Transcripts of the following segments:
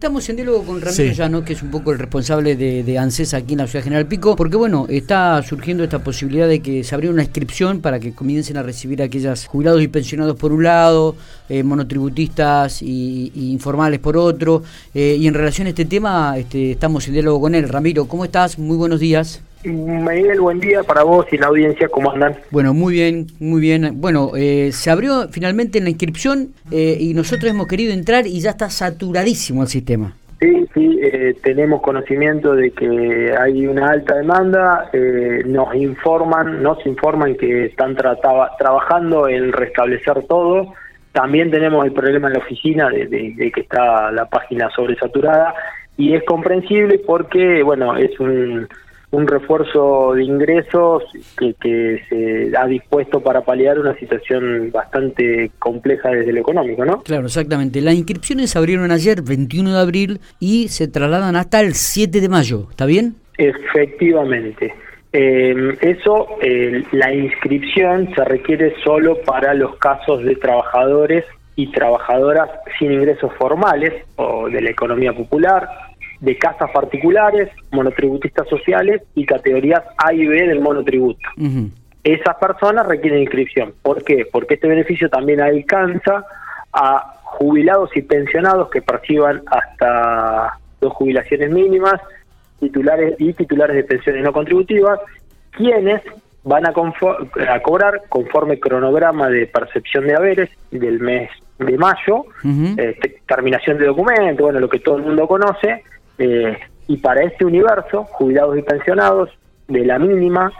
Estamos en diálogo con Ramiro Llano, que es un poco el responsable de, ANSES aquí en la Ciudad General Pico, porque bueno, está surgiendo esta posibilidad de que se abriera una inscripción para que comiencen a recibir a aquellas jubilados y pensionados por un lado, eh, monotributistas y, informales por otro. Eh, y en relación a este tema, este, estamos en diálogo con él. Ramiro, ¿cómo estás? Muy buenos días. Miguel, buen día para vos y la audiencia, ¿cómo andan? Bueno, muy bien, muy bien. Bueno, eh, se abrió finalmente la inscripción eh, y nosotros hemos querido entrar y ya está saturadísimo el sistema. Sí, sí, eh, tenemos conocimiento de que hay una alta demanda, nos informan, nos informan que están trabajando en restablecer todo. También tenemos el problema en la oficina de que está la página sobresaturada y es comprensible porque, bueno, es un un refuerzo de ingresos que, que, se ha dispuesto para paliar una situación bastante compleja desde lo económico, ¿no? Claro, exactamente. Las inscripciones se abrieron ayer, 21 de abril, y se trasladan hasta el 7 de mayo, ¿está bien? Efectivamente. Eh, eso, la inscripción se requiere solo para los casos de trabajadores y trabajadoras sin ingresos formales o de la economía popular, de casas particulares, monotributistas sociales y categorías A y B del monotributo. Esas personas requieren inscripción. ¿Por qué? Porque este beneficio también alcanza a jubilados y pensionados que perciban hasta dos jubilaciones mínimas, titulares y titulares de pensiones no contributivas, quienes van a, a cobrar conforme cronograma de percepción de haberes del mes de mayo, este, terminación de documento, bueno, lo que todo el mundo conoce, eh, y para este universo, jubilados y pensionados, de la mínima,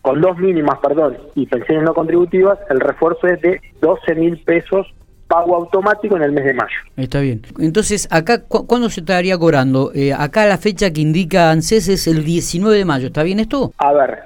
con dos mínimas, perdón, y pensiones no contributivas, el refuerzo es de 12 mil pesos pago automático en el mes de mayo. Está bien. Entonces, acá, ¿cuándo se estaría cobrando? Eh, acá la fecha que indica ANSES es el 19 de mayo. ¿Está bien esto? A ver,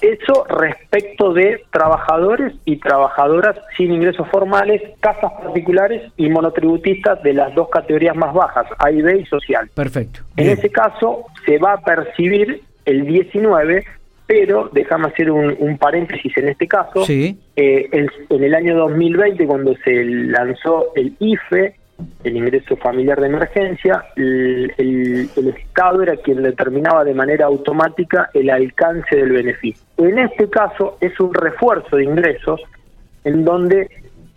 eso respecto de trabajadores y trabajadoras sin ingresos formales, casas particulares y monotributistas de las dos categorías más bajas, A y B y social. Perfecto. En ese caso se va a percibir el 19, pero déjame hacer un, paréntesis en este caso. Sí. Eh, en el año 2020, cuando se lanzó el IFE, el ingreso familiar de emergencia, el, Estado era quien determinaba de manera automática el alcance del beneficio. En este caso es un refuerzo de ingresos en donde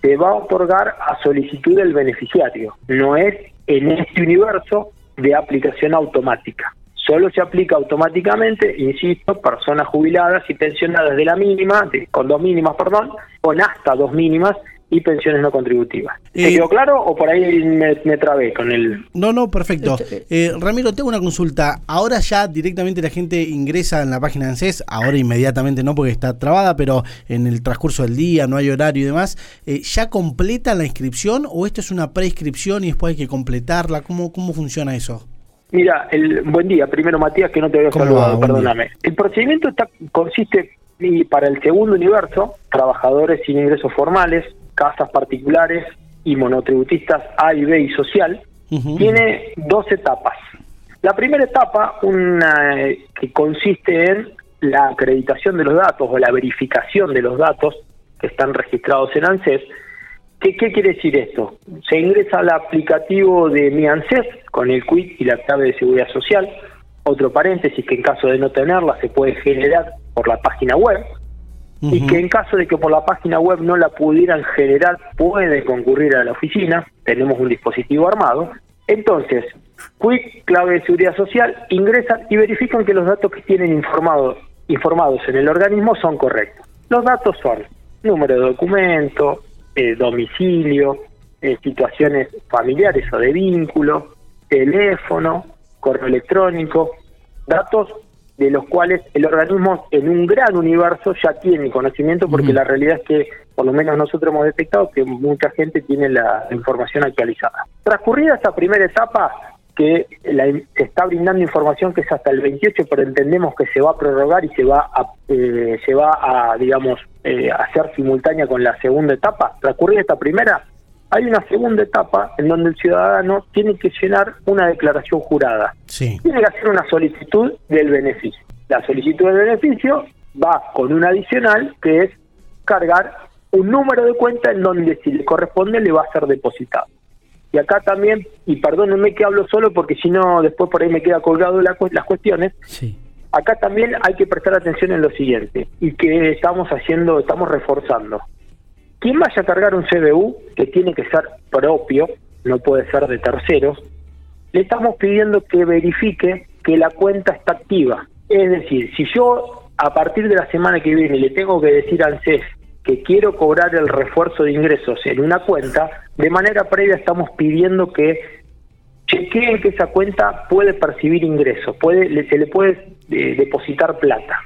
se va a otorgar a solicitud del beneficiario, no es en este universo de aplicación automática. Solo se aplica automáticamente, insisto, personas jubiladas y pensionadas de la mínima, con dos mínimas, perdón, con hasta dos mínimas, y pensiones no contributivas. ¿Te eh, quedó claro o por ahí me, trabé con el...? No, no, perfecto. Este, eh, Ramiro, tengo una consulta. Ahora ya directamente la gente ingresa en la página de ANSES, ahora inmediatamente no porque está trabada, pero en el transcurso del día, no hay horario y demás. Eh, ¿Ya completa la inscripción o esto es una prescripción y después hay que completarla? ¿Cómo, cómo funciona eso? Mira, el buen día. Primero, Matías, que no te había saludado, perdóname. El procedimiento está, consiste para el segundo universo, trabajadores sin ingresos formales, casas particulares y monotributistas A y B y social, tiene dos etapas. La primera etapa, una que consiste en la acreditación de los datos o la verificación de los datos que están registrados en ANSES. ¿Qué, qué quiere decir esto? Se ingresa al aplicativo de mi ANSES con el quit y la clave de seguridad social. Otro paréntesis que en caso de no tenerla se puede generar por la página web y que en caso de que por la página web no la pudieran generar, puede concurrir a la oficina, tenemos un dispositivo armado. Entonces, Quick, clave de seguridad social, ingresan y verifican que los datos que tienen informados informados en el organismo son correctos. Los datos son número de documento, eh, domicilio, eh, situaciones familiares o de vínculo, teléfono, correo electrónico, datos de los cuales el organismo en un gran universo ya tiene conocimiento porque la realidad es que por lo menos nosotros hemos detectado que mucha gente tiene la información actualizada. Transcurrida esta primera etapa que se está brindando información que es hasta el 28, pero entendemos que se va a prorrogar y se va a, eh, se va a digamos, eh, hacer simultánea con la segunda etapa. Transcurrida esta primera, hay una segunda etapa en donde el ciudadano tiene que llenar una declaración jurada. Tiene que hacer una solicitud del beneficio. La solicitud del beneficio va con un adicional que es cargar un número de cuenta en donde si le corresponde le va a ser depositado. Y acá también, y perdónenme que hablo solo porque si no después por ahí me queda colgado las cuestiones, sí. acá también hay que prestar atención en lo siguiente y que estamos haciendo, estamos reforzando. Quien vaya a cargar un CBU, que tiene que ser propio, no puede ser de terceros, le estamos pidiendo que verifique que la cuenta está activa. Es decir, si yo a partir de la semana que viene le tengo que decir al CES que quiero cobrar el refuerzo de ingresos en una cuenta, de manera previa estamos pidiendo que chequeen que esa cuenta puede percibir ingresos, puede, se le puede eh, depositar plata.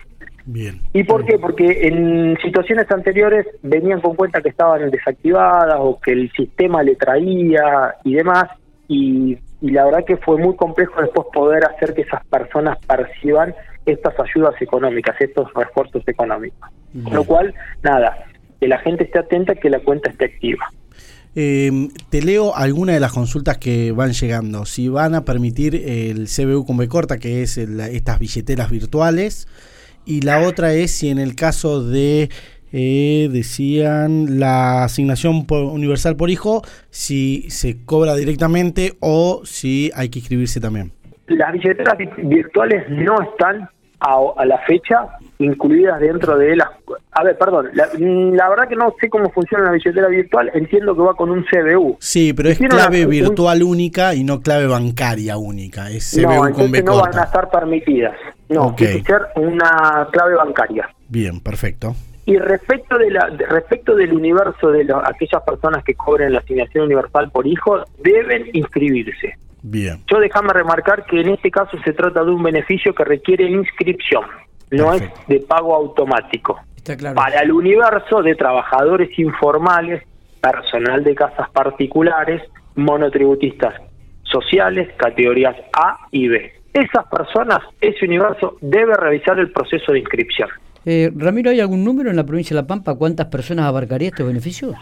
Bien. ¿Y por qué? Porque en situaciones anteriores venían con cuenta que estaban desactivadas o que el sistema le traía y demás, y, y la verdad que fue muy complejo después poder hacer que esas personas perciban estas ayudas económicas, estos refuerzos económicos. Con lo cual, nada, que la gente esté atenta que la cuenta esté activa. Eh, te leo algunas de las consultas que van llegando. Si van a permitir el CBU con B corta, que es estas billeteras virtuales. Y la otra es si en el caso de, eh, decían, la asignación universal por hijo, si se cobra directamente o si hay que inscribirse también. Las billeteras virtuales no están a, la fecha incluidas dentro de las... A ver, perdón, la, verdad que no sé cómo funciona la billetera virtual, entiendo que va con un CBU. Sí, pero es clave virtual única y no clave bancaria única, es CBU no, con B no van a estar permitidas, no, tiene que ser una clave bancaria. Bien, perfecto. Y respecto de la respecto del universo de aquellas personas que cobren la asignación universal por hijo, deben inscribirse. Bien. Yo déjame remarcar que en este caso se trata de un beneficio que requiere inscripción, no es de pago automático. Está claro. Para el universo de trabajadores informales, personal de casas particulares, monotributistas sociales, categorías A y B. Esas personas, ese universo, debe revisar el proceso de inscripción. Eh, Ramiro, ¿hay algún número en la provincia de La Pampa cuántas personas abarcaría este beneficio?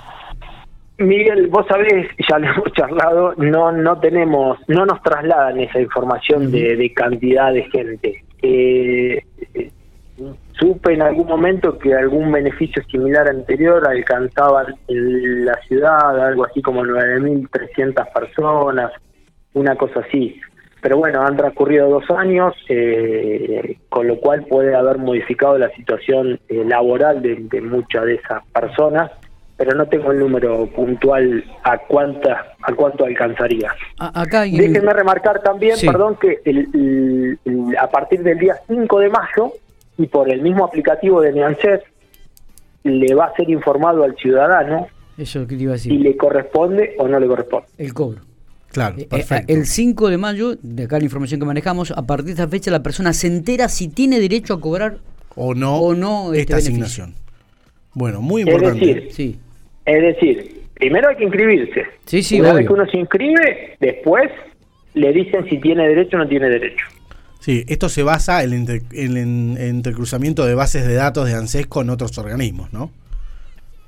Miguel, vos sabés, ya lo hemos charlado, no no tenemos, no nos trasladan esa información de, de cantidad de gente. Eh, supe en algún momento que algún beneficio similar anterior alcanzaba en la ciudad algo así como 9.300 personas, una cosa así. Pero bueno, han transcurrido dos años, eh, con lo cual puede haber modificado la situación eh, laboral de, de muchas de esas personas pero no tengo el número puntual a cuánta a cuánto alcanzaría. acá Déjenme remarcar también, perdón, que el, a partir del día 5 de mayo y por el mismo aplicativo de Neanset le va a ser informado al ciudadano Eso que iba a decir. si le corresponde o no le corresponde. El cobro. Claro, eh, perfecto. el 5 de mayo, de acá la información que manejamos, a partir de esa fecha la persona se entera si tiene derecho a cobrar o no, o no esta este asignación. Bueno, muy importante. Es decir, Sí. es decir, primero hay que inscribirse. Sí, sí, Una vez que uno se inscribe, después le dicen si tiene derecho o no tiene derecho. Sí, esto se basa en el, entre- en el entrecruzamiento de bases de datos de ANSES con otros organismos, ¿no?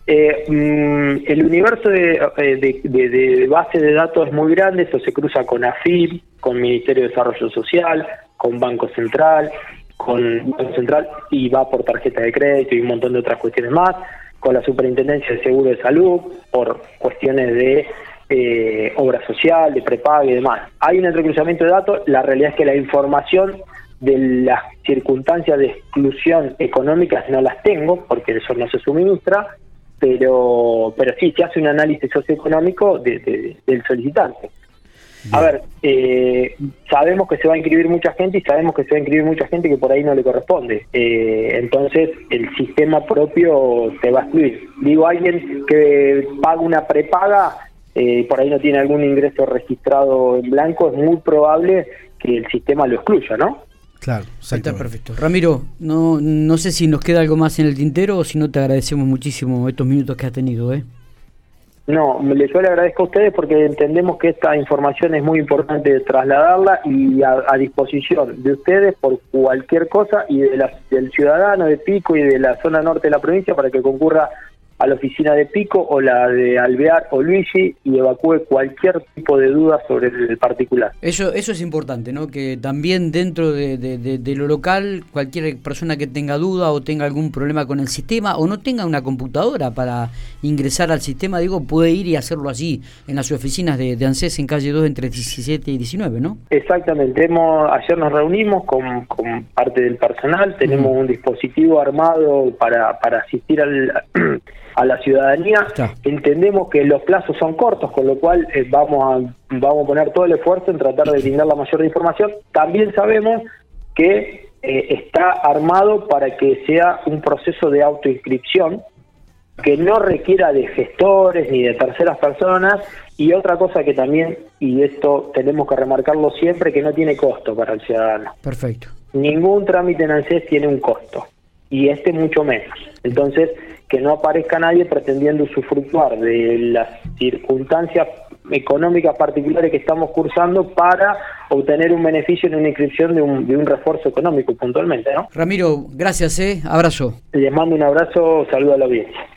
Eh, mm, el universo de, eh, de, de- de base de datos es muy grande, eso se cruza con AFIP, con Ministerio de Desarrollo Social, con Banco Central, con Banco Central y va por tarjeta de crédito y un montón de otras cuestiones más, con la Superintendencia de Seguro de Salud, por cuestiones de eh, obra social, de prepago y demás. Hay un entrecruzamiento de datos, la realidad es que la información de las circunstancias de exclusión económicas no las tengo, porque eso no se suministra, pero pero sí se hace un análisis socioeconómico de- de- del solicitante. A ver, eh, sabemos que se va a inscribir mucha gente y sabemos que se va a inscribir mucha gente que por ahí no le corresponde. Eh, entonces, el sistema propio te va a excluir. Digo, alguien que paga una prepaga, eh, por ahí no tiene algún ingreso registrado en blanco, es muy probable que el sistema lo excluya, ¿no? Claro, Está perfecto. Ramiro, no, no sé si nos queda algo más en el tintero o si no te agradecemos muchísimo estos minutos que has tenido. ¿eh? No, le- yo le agradezco a ustedes porque entendemos que esta información es muy importante trasladarla y a, a disposición de ustedes por cualquier cosa y de la- del ciudadano de Pico y de la zona norte de la provincia para que concurra a la oficina de Pico o la de Alvear o Luigi y evacúe cualquier tipo de duda sobre el particular. Eso, eso es importante, ¿no? Que también dentro de, lo local, cualquier persona que tenga duda o tenga algún problema con el sistema o no tenga una computadora para ingresar al sistema, digo, puede ir y hacerlo allí, en las oficinas de, ANSES en calle 2 entre 17 y 19, ¿no? Exactamente. Hemos, ayer nos reunimos con, con parte del personal, tenemos un dispositivo armado para, para asistir al a la ciudadanía. Entendemos que los plazos son cortos, con lo cual eh, vamos, a, vamos a poner todo el esfuerzo en tratar de brindar la mayor información. También sabemos que eh, está armado para que sea un proceso de autoinscripción que no requiera de gestores ni de terceras personas y otra cosa que también, y esto tenemos que remarcarlo siempre, que no tiene costo para el ciudadano. Perfecto. Ningún trámite en ANSES tiene un costo y este mucho menos. Entonces, que no aparezca nadie pretendiendo usufructuar de las circunstancias económicas particulares que estamos cursando para obtener un beneficio en una inscripción de un, de un refuerzo económico puntualmente, ¿no? Ramiro, gracias, ¿eh? Abrazo. Les mando un abrazo, saludo a la audiencia.